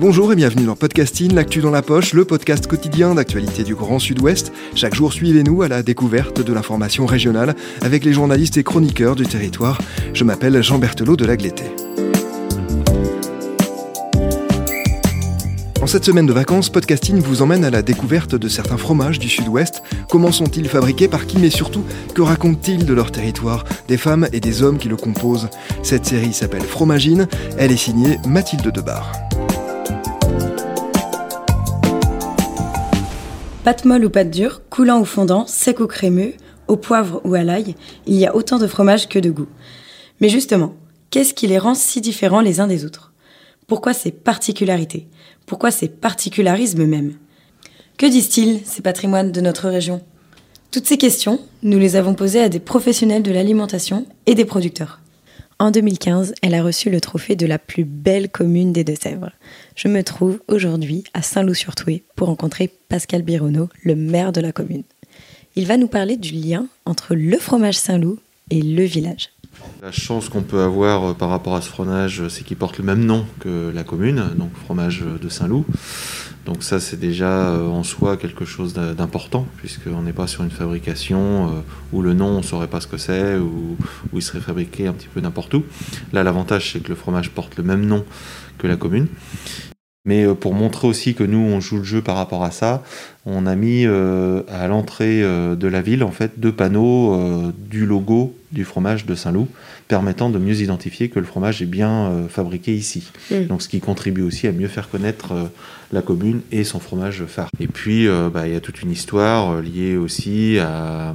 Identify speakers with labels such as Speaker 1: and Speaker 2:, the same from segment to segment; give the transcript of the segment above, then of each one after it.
Speaker 1: Bonjour et bienvenue dans Podcasting, l'actu dans la poche, le podcast quotidien d'actualité du Grand Sud-Ouest. Chaque jour, suivez-nous à la découverte de l'information régionale avec les journalistes et chroniqueurs du territoire. Je m'appelle Jean Berthelot de Lagleté. En cette semaine de vacances, Podcasting vous emmène à la découverte de certains fromages du Sud-Ouest. Comment sont-ils fabriqués, par qui, mais surtout, que racontent-ils de leur territoire, des femmes et des hommes qui le composent? Cette série s'appelle Fromagine, elle est signée Mathilde Debar.
Speaker 2: Pâte molle ou pâte dure, coulant ou fondant, sec ou crémeux, au poivre ou à l'ail, il y a autant de fromages que de goûts. Mais justement, qu'est-ce qui les rend si différents les uns des autres? Pourquoi ces particularités? Pourquoi ces particularismes même? Que disent-ils, ces patrimoines de notre région? Toutes ces questions, nous les avons posées à des professionnels de l'alimentation et des producteurs. En 2015, elle a reçu le trophée de la plus belle commune des Deux-Sèvres. Je me trouve aujourd'hui à Saint-Loup-sur-Toué pour rencontrer Pascal Bironneau, le maire de la commune. Il va nous parler du lien entre le fromage Saint-Loup et le village.
Speaker 3: La chance qu'on peut avoir euh, par rapport à ce fromage, c'est qu'il porte le même nom que la commune, donc fromage de Saint-Loup. Donc ça, c'est déjà euh, en soi quelque chose d'important, puisqu'on n'est pas sur une fabrication euh, où le nom, on ne saurait pas ce que c'est, ou où il serait fabriqué un petit peu n'importe où. Là, l'avantage, c'est que le fromage porte le même nom que la commune. Mais pour montrer aussi que nous, on joue le jeu par rapport à ça, on a mis à l'entrée de la ville, en fait, deux panneaux du logo du fromage de Saint-Loup, permettant de mieux identifier que le fromage est bien fabriqué ici.
Speaker 2: Mm.
Speaker 3: Donc, ce qui contribue aussi à mieux faire connaître la commune et son fromage phare. Et puis, bah, il y a toute une histoire liée aussi à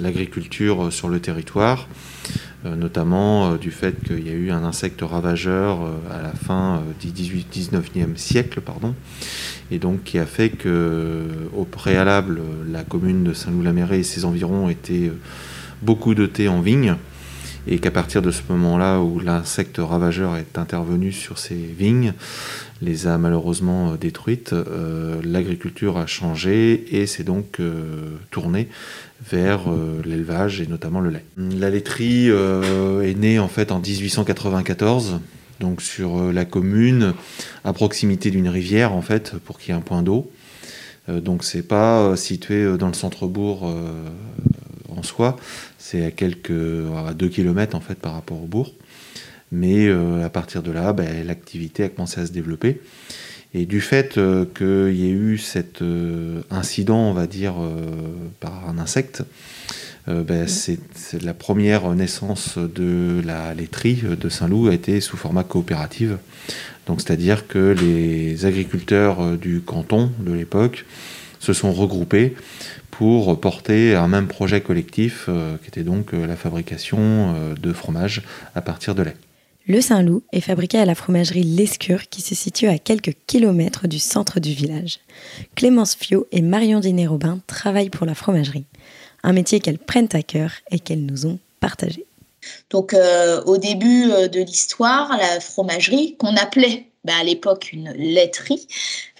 Speaker 3: l'agriculture sur le territoire, euh, notamment du fait qu'il y a eu un insecte ravageur à la fin du 18-19e siècle, et donc qui a fait que, au préalable, la commune de Saint-Loup-la-Mérée et ses environs étaient beaucoup dotés en vignes, et qu'à partir de ce moment-là où l'insecte ravageur est intervenu sur ces vignes, les a malheureusement détruites, euh, l'agriculture a changé et s'est donc euh, tournée vers euh, l'élevage et notamment le lait. La laiterie euh, est née en fait en 1894, donc sur la commune, à proximité d'une rivière en fait, pour qu'il y ait un point d'eau. Donc c'est pas situé dans le centre-bourg en soi, c'est à quelques à 2 km en fait par rapport au bourg. Mais euh, à partir de là, ben, l'activité a commencé à se développer. Et du fait euh, qu'il y ait eu cet euh, incident, on va dire, par un insecte, ben, c'est la première naissance de la laiterie de Saint-Loup a été sous format coopérative. C'est-à-dire que les agriculteurs du canton de l'époque se sont regroupés pour porter un même projet collectif euh, qui était donc euh, la fabrication euh, de fromage à partir de lait.
Speaker 2: Le Saint-Loup est fabriqué à la fromagerie L'Escure qui se situe à quelques kilomètres du centre du village. Clémence Fiot et Marion Diné-Robin travaillent pour la fromagerie, un métier qu'elles prennent à cœur et qu'elles nous ont partagé.
Speaker 4: Donc euh, au début euh, de l'histoire, la fromagerie, qu'on appelait bah, à l'époque une laiterie,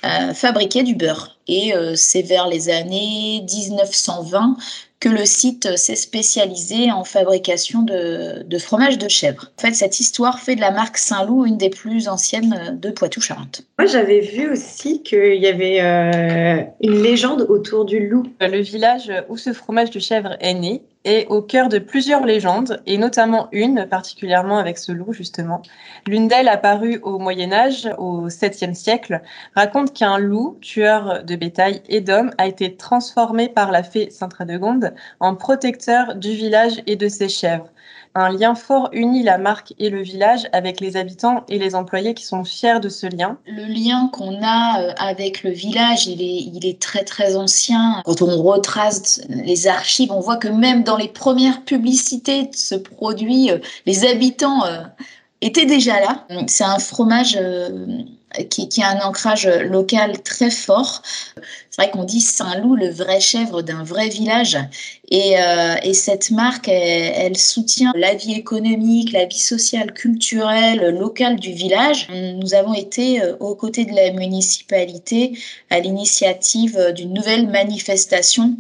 Speaker 4: euh, fabriquait du beurre. Et c'est vers les années 1920 que le site s'est spécialisé en fabrication de, de, fromage de chèvre. En fait, cette histoire fait de la marque Saint-Loup une des plus anciennes de Poitou-Charentes.
Speaker 5: Moi, j'avais vu aussi qu'il y avait euh, une légende autour du loup.
Speaker 6: Le village où ce fromage de chèvre est né est au cœur de plusieurs légendes, et notamment une, particulièrement avec ce loup, justement. L'une d'elles, apparue au Moyen-Âge, au 7e siècle, raconte qu'un loup, tueur de bétail et d'hommes, a été transformé par la fée Sainte-Radegonde en protecteur du village et de ses chèvres. Un lien fort unit la marque et le village avec les habitants et les employés qui sont fiers de ce lien.
Speaker 4: Le lien qu'on a euh, avec le village, il est, est très très ancien. Quand on retrace les archives, on voit que même dans les premières publicités de ce produit, euh, les habitants euh, étaient déjà là. C'est un fromage qui, a un ancrage local très fort. C'est vrai qu'on dit Saint-Loup, le vrai chèvre d'un vrai village. Et, euh, et cette marque, elle, soutient la vie économique, la vie sociale, culturelle, locale du village. Nous avons été euh, aux côtés de la municipalité à l'initiative d'une nouvelle manifestation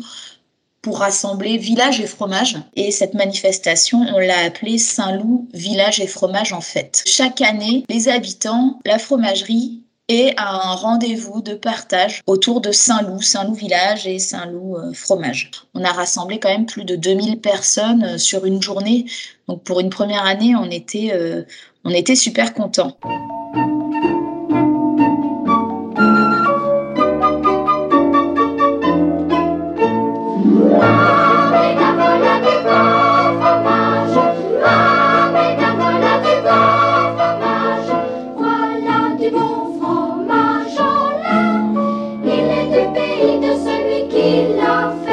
Speaker 4: pour rassembler village et fromage. Et cette manifestation, on l'a appelée Saint-Loup Village et Fromage en fête. Chaque année, les habitants, la fromagerie et un rendez-vous de partage autour de Saint-Loup, Saint-Loup Village et Saint-Loup euh, Fromage. On a rassemblé quand même plus de 2000 personnes euh, sur une journée. Donc pour une première année, on était, euh, on était super contents. nossa.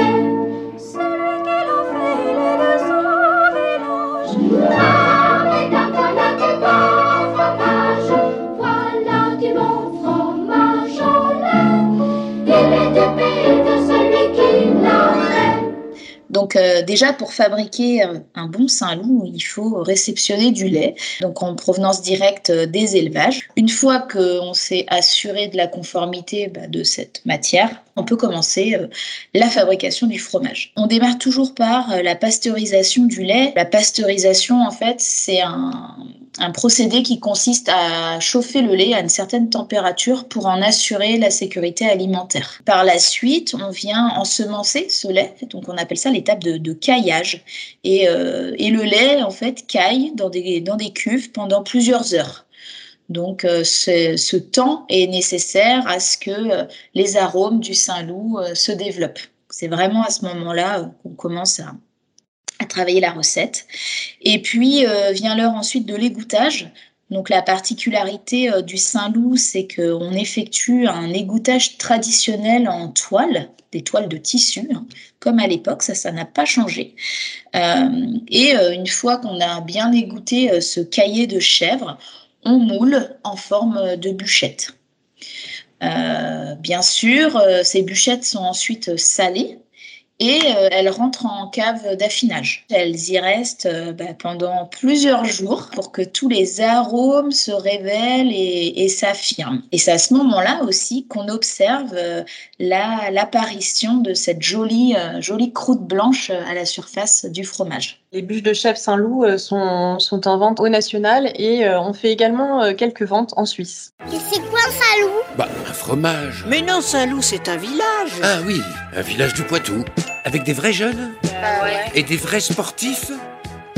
Speaker 4: Donc euh, déjà pour fabriquer un, bon Saint-Loup, il faut réceptionner du lait, donc en provenance directe des élevages. Une fois qu'on s'est assuré de la conformité bah, de cette matière, on peut commencer euh, la fabrication du fromage. On démarre toujours par euh, la pasteurisation du lait. La pasteurisation, en fait, c'est un, un procédé qui consiste à chauffer le lait à une certaine température pour en assurer la sécurité alimentaire. Par la suite, on vient ensemencer ce lait, donc on appelle ça l'étape de, caillage. Et, euh, et, le lait, en fait, caille dans des, dans des cuves pendant plusieurs heures. Donc euh, ce temps est nécessaire à ce que euh, les arômes du Saint-Loup se développent. C'est vraiment à ce moment-là qu'on commence à, à, travailler la recette. Et puis euh, vient l'heure ensuite de l'égouttage. Donc la particularité euh, du Saint-Loup, c'est qu'on effectue un égouttage traditionnel en toile, des toiles de tissu, hein, comme à l'époque, ça, ça n'a pas changé. Euh, et une fois qu'on a bien égoutté ce cahier de chèvre, on moule en forme de bûchette. Bien sûr, ces bûchettes sont ensuite salées et euh, elles rentrent en cave d'affinage. Elles y restent euh, bah, pendant plusieurs jours pour que tous les arômes se révèlent et, s'affirment. Et c'est à ce moment-là aussi qu'on observe euh, l'apparition de cette jolie, jolie croûte blanche à la surface du fromage.
Speaker 6: Les bûches de chèvre Saint-Loup sont, sont, en vente au national et on fait également quelques ventes en Suisse.
Speaker 7: Et c'est quoi Saint-Loup?
Speaker 8: Bah, un fromage.
Speaker 9: Mais non, Saint-Loup, c'est un village.
Speaker 8: Ah oui, un village du Poitou. Avec des vrais jeunes
Speaker 7: bah ouais.
Speaker 8: Et des vrais sportifs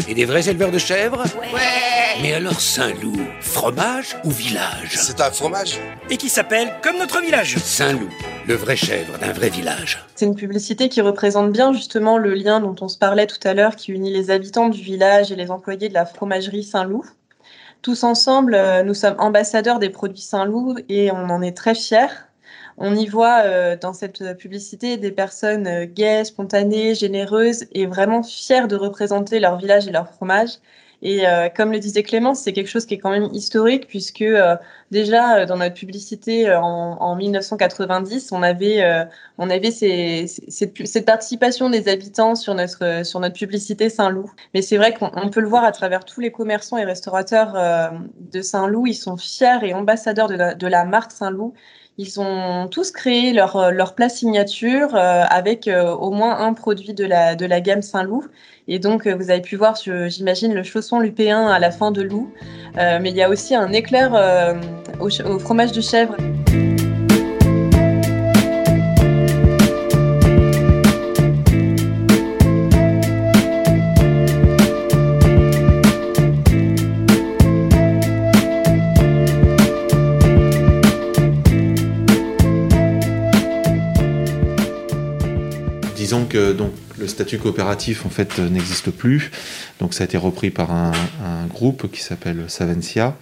Speaker 8: Et des vrais éleveurs de chèvres
Speaker 7: Ouais
Speaker 8: Mais alors Saint-Loup, fromage ou village?
Speaker 10: C'est un fromage.
Speaker 11: Et qui s'appelle comme notre village
Speaker 8: Saint-Loup, le vrai chèvre d'un vrai village.
Speaker 6: C'est une publicité qui représente bien justement le lien dont on se parlait tout à l'heure qui unit les habitants du village et les employés de la fromagerie Saint-Loup. Tous ensemble, nous sommes ambassadeurs des produits Saint-Loup et on en est très fiers. On y voit euh, dans cette publicité des personnes euh, gaies, spontanées, généreuses et vraiment fières de représenter leur village et leur fromage. Et euh, comme le disait Clémence, c'est quelque chose qui est quand même historique puisque euh, déjà dans notre publicité en, en 1990, on avait euh, on avait ces, ces, cette participation des habitants sur notre sur notre publicité Saint-Loup. Mais c'est vrai qu'on peut le voir à travers tous les commerçants et restaurateurs euh, de Saint-Loup, ils sont fiers et ambassadeurs de la, de la marque Saint-Loup. Ils ont tous créé leur, leur plat signature euh, avec euh, au moins un produit de la, de la gamme Saint-Loup. Et donc, euh, vous avez pu voir, j'imagine, le chausson lupéen à la fin de loup. mais il y a aussi un éclair au fromage de chèvre.
Speaker 3: Donc le statut coopératif en fait n'existe plus, donc ça a été repris par un, groupe qui s'appelle Savencia.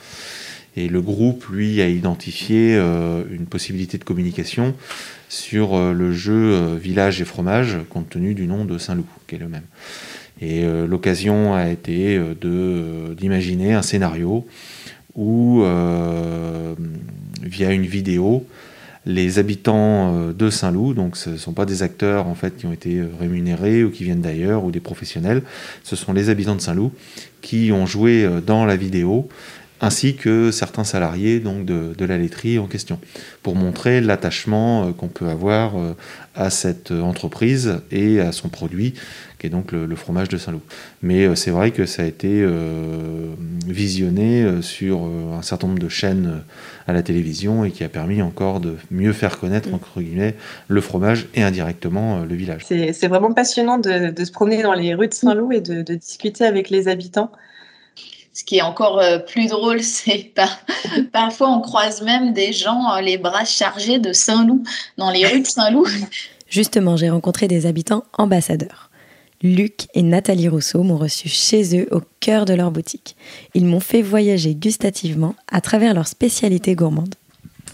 Speaker 3: Et le groupe, lui, a identifié euh, une possibilité de communication sur euh, le jeu euh, Village et Fromage, compte tenu du nom de Saint-Loup, qui est le même. Et l'occasion a été d'imaginer un scénario où, via une vidéo, les habitants de Saint-Loup, donc ce ne sont pas des acteurs en fait qui ont été rémunérés ou qui viennent d'ailleurs ou des professionnels, ce sont les habitants de Saint-Loup qui ont joué dans la vidéo ainsi que certains salariés donc de, la laiterie en question, pour montrer l'attachement euh, qu'on peut avoir euh, à cette entreprise et à son produit, qui est donc le, fromage de Saint-Loup. Mais euh, c'est vrai que ça a été visionné sur un certain nombre de chaînes à la télévision et qui a permis encore de mieux faire connaître, mm. entre guillemets, le fromage et indirectement le village.
Speaker 6: C'est vraiment passionnant de, se promener dans les rues de Saint-Loup et de discuter avec les habitants.
Speaker 4: Ce qui est encore euh, plus drôle, c'est par, parfois on croise même des gens euh, les bras chargés de Saint-Loup dans les rues de Saint-Loup.
Speaker 2: Justement, j'ai rencontré des habitants ambassadeurs. Luc et Nathalie Rousseau m'ont reçu chez eux au cœur de leur boutique. Ils m'ont fait voyager gustativement à travers leurs spécialités gourmandes.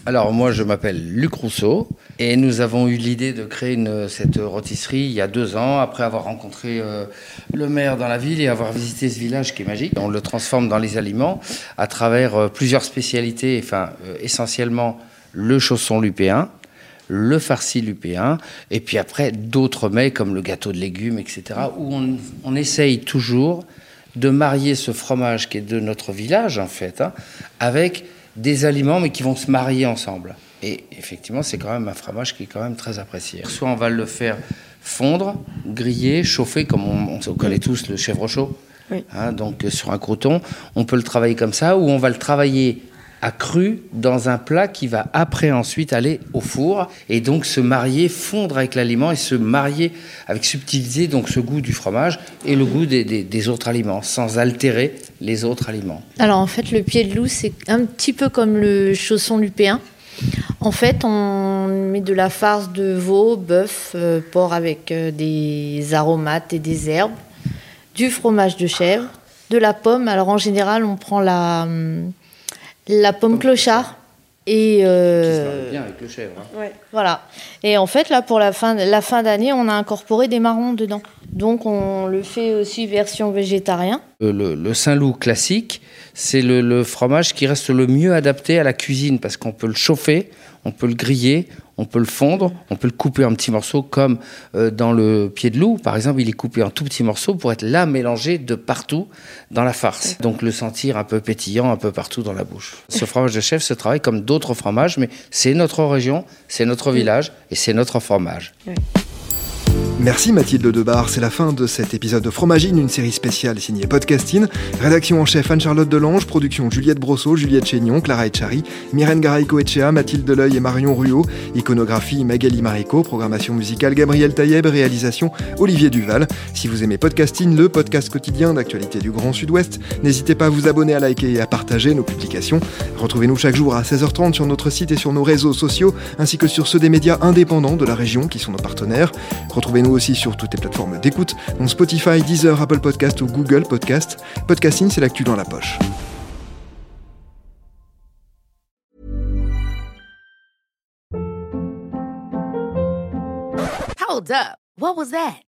Speaker 7: Alors moi je m'appelle Luc Rousseau et nous avons eu l'idée de créer cette rôtisserie il y a deux ans après avoir rencontré euh, le maire dans la ville et avoir visité ce village qui est magique. On le transforme dans les aliments à travers euh, plusieurs spécialités, enfin euh, essentiellement le chausson lupéen, le farci lupéen et puis après d'autres mets comme le gâteau de légumes, etc. où on, essaye toujours de marier ce fromage qui est de notre village en fait hein, avec des aliments, mais qui vont se marier ensemble. Et effectivement, c'est quand même un fromage qui est quand même très apprécié. Soit on va le faire fondre, griller, chauffer, comme on, on, connaît tous le chèvre chaud, hein, donc euh, sur un croton. On peut le travailler comme ça, ou on va le travailler à cru dans un plat qui va après ensuite aller au four et donc se marier, fondre avec l'aliment et se marier avec subtilité donc ce goût du fromage et le goût des, autres aliments sans altérer les autres aliments.
Speaker 10: Alors en fait le pied de loup c'est un petit peu comme le chausson lupéen. En fait, on met de la farce de veau, bœuf, euh, porc avec euh, des aromates et des herbes, du fromage de chèvre, de la pomme. Alors en général, on prend la, hum, la pomme clochard. Et
Speaker 7: euh, bien avec le chèvre.
Speaker 10: Hein. Voilà. Et en fait, là, pour la fin, la fin d'année, on a incorporé des marrons dedans. Donc, on le fait aussi version végétarien.
Speaker 7: Le, Saint-Loup classique, c'est le, fromage qui reste le mieux adapté à la cuisine parce qu'on peut le chauffer, on peut le griller, on peut le fondre, on peut le couper en petits morceaux, comme euh, dans le pied de loup, par exemple, il est coupé en tout petits morceaux pour être là mélangé de partout dans la farce. Donc le sentir un peu pétillant un peu partout dans la bouche. Ce fromage de chef se travaille comme d'autres fromages, mais c'est notre région, c'est notre village et c'est notre fromage.
Speaker 1: Merci Mathilde Debar, c'est la fin de cet épisode de Fromagine, une série spéciale signée Podcasting. Rédaction en chef Anne-Charlotte Delange, production Juliette Brosseau, Juliette Chénion, Clara Echari, Myrène Garaïco Echea, Mathilde Deleuil et Marion Ruot, iconographie Magali Marico, programmation musicale Gabriel Taïeb, réalisation Olivier Duval. Si vous aimez Podcasting, le podcast quotidien d'actualité du Grand Sud-Ouest, n'hésitez pas à vous abonner, à liker et à partager nos publications. Retrouvez-nous chaque jour à 16h30 sur notre site et sur nos réseaux sociaux, ainsi que sur ceux des médias indépendants de la région qui sont nos partenaires. Retrouvez-nous aussi sur toutes les plateformes d'écoute, dont Spotify, Deezer, Apple Podcast ou Google Podcast. Podcasting, c'est l'actu dans la poche.
Speaker 12: Hold up. What was that?